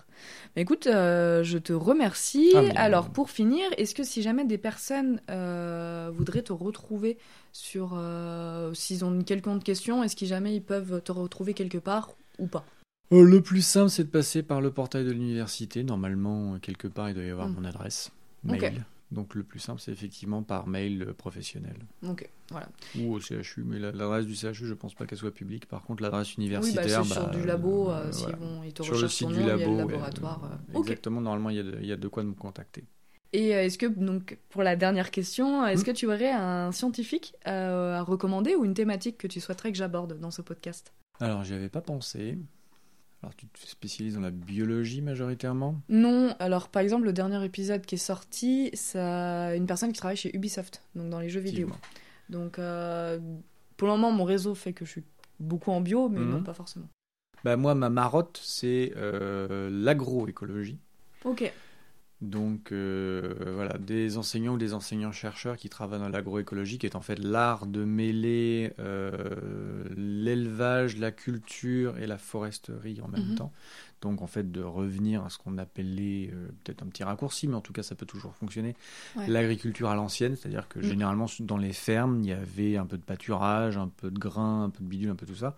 Mais écoute, euh, je te remercie. Ah, Alors, pour finir, est-ce que si jamais des personnes euh, voudraient te retrouver sur. euh, S'ils ont une quelconque question, est-ce que jamais ils peuvent te retrouver quelque part ou pas? Euh, le plus simple, c'est de passer par le portail de l'université. Normalement, euh, quelque part, il doit y avoir Mm. mon adresse mail. Donc, le plus simple, c'est effectivement par mail euh, professionnel. Ok, voilà. Ou au CHU, mais la- l'adresse du CHU, je pense pas qu'elle soit publique. Par contre, l'adresse Oui, bah, universitaire, sur bah, du labo, euh, euh, s'ils voilà. vont, ils te sur le site du nom, il y a labo, le laboratoire. euh, euh. Exactement, normalement, il y, a de, il y a de quoi me contacter. Et euh, est-ce que, donc, pour la dernière question, est-ce Mm. que tu aurais un scientifique euh, à recommander ou une thématique que tu souhaiterais que j'aborde dans ce podcast? Alors, j'y avais pas pensé. Alors, tu te spécialises dans la biologie majoritairement? Non, alors par exemple, le dernier épisode qui est sorti, ça une personne qui travaille chez Ubisoft, donc dans les jeux vidéo. Donc euh, pour le moment, mon réseau fait que je suis beaucoup en bio, mais Mhm. non, pas forcément. Bah, moi, ma marotte, c'est euh, l'agroécologie. Ok, Donc euh, voilà, des enseignants ou des enseignants-chercheurs qui travaillent dans l'agroécologie, qui est en fait l'art de mêler euh, l'élevage, la culture et la foresterie en même Mhm. temps. Donc en fait de revenir à ce qu'on appelait euh, peut-être un petit raccourci, mais en tout cas ça peut toujours fonctionner. Ouais. L'agriculture à l'ancienne, c'est-à-dire que Mhm. généralement dans les fermes, il y avait un peu de pâturage, un peu de grain, un peu de bidule, un peu tout ça.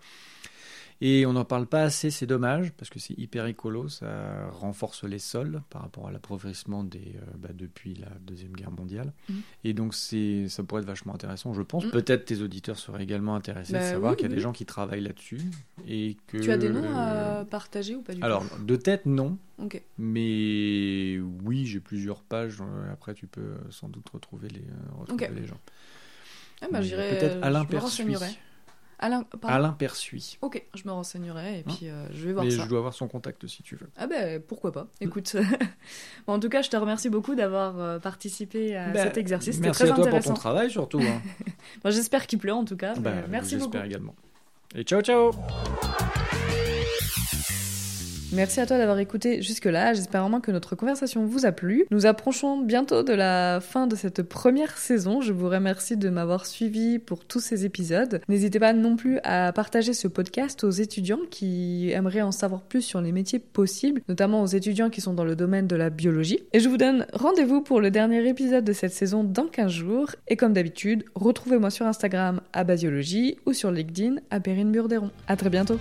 Et on n'en parle pas assez, c'est dommage, parce que c'est hyper écolo, ça renforce les sols par rapport à l'appauvrissement des, euh, bah, depuis la Deuxième Guerre mondiale. Mhm. Et donc ça pourrait être vachement intéressant, je pense. Mhm. Peut-être tes auditeurs seraient également intéressés de Bah savoir oui, qu'il y a oui. des gens qui travaillent là-dessus. Et que, tu as des noms à partager ou pas du Alors, de tête, non. tout Mais oui, j'ai plusieurs pages. euh, Après, tu peux sans doute retrouver les, euh, retrouver les gens. ah, bah. Peut-être Alain Persuis. Alain, pardon. Alain. Ok, je me renseignerai et Hein puis euh, je vais voir Mais ça. je dois avoir son contact si tu veux. Ah ben pourquoi pas. Écoute, <laughs> bon, en tout cas, je te remercie beaucoup d'avoir euh, participé à Bah, cet exercice. Merci très à toi pour ton travail surtout. hein. <laughs> Bon, J'espère qu'il pleut en tout cas. Bah, merci beaucoup. J'espère également. Et ciao ciao Merci à toi d'avoir écouté jusque-là. J'espère vraiment que notre conversation vous a plu. Nous approchons bientôt de la fin de cette première saison. Je vous remercie de m'avoir suivi pour tous ces épisodes. N'hésitez pas non plus à partager ce podcast aux étudiants qui aimeraient en savoir plus sur les métiers possibles, notamment aux étudiants qui sont dans le domaine de la biologie. Et je vous donne rendez-vous pour le dernier épisode de cette saison dans 15 jours. Et comme d'habitude, retrouvez-moi sur Instagram à Basiologie ou sur LinkedIn à Perrine Burderon. À très bientôt.